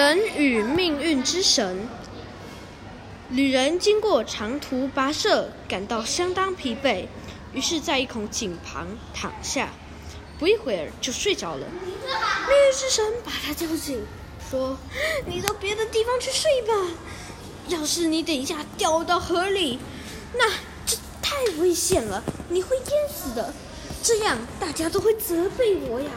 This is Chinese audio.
人与命运之神。旅人经过长途跋涉感到相当疲惫于是在一口井旁躺下不一会儿就睡着了。命运之神把他叫醒说你到别的地方去睡吧要是你等一下掉到河里那这太危险了你会淹死的。这样大家都会责备我呀。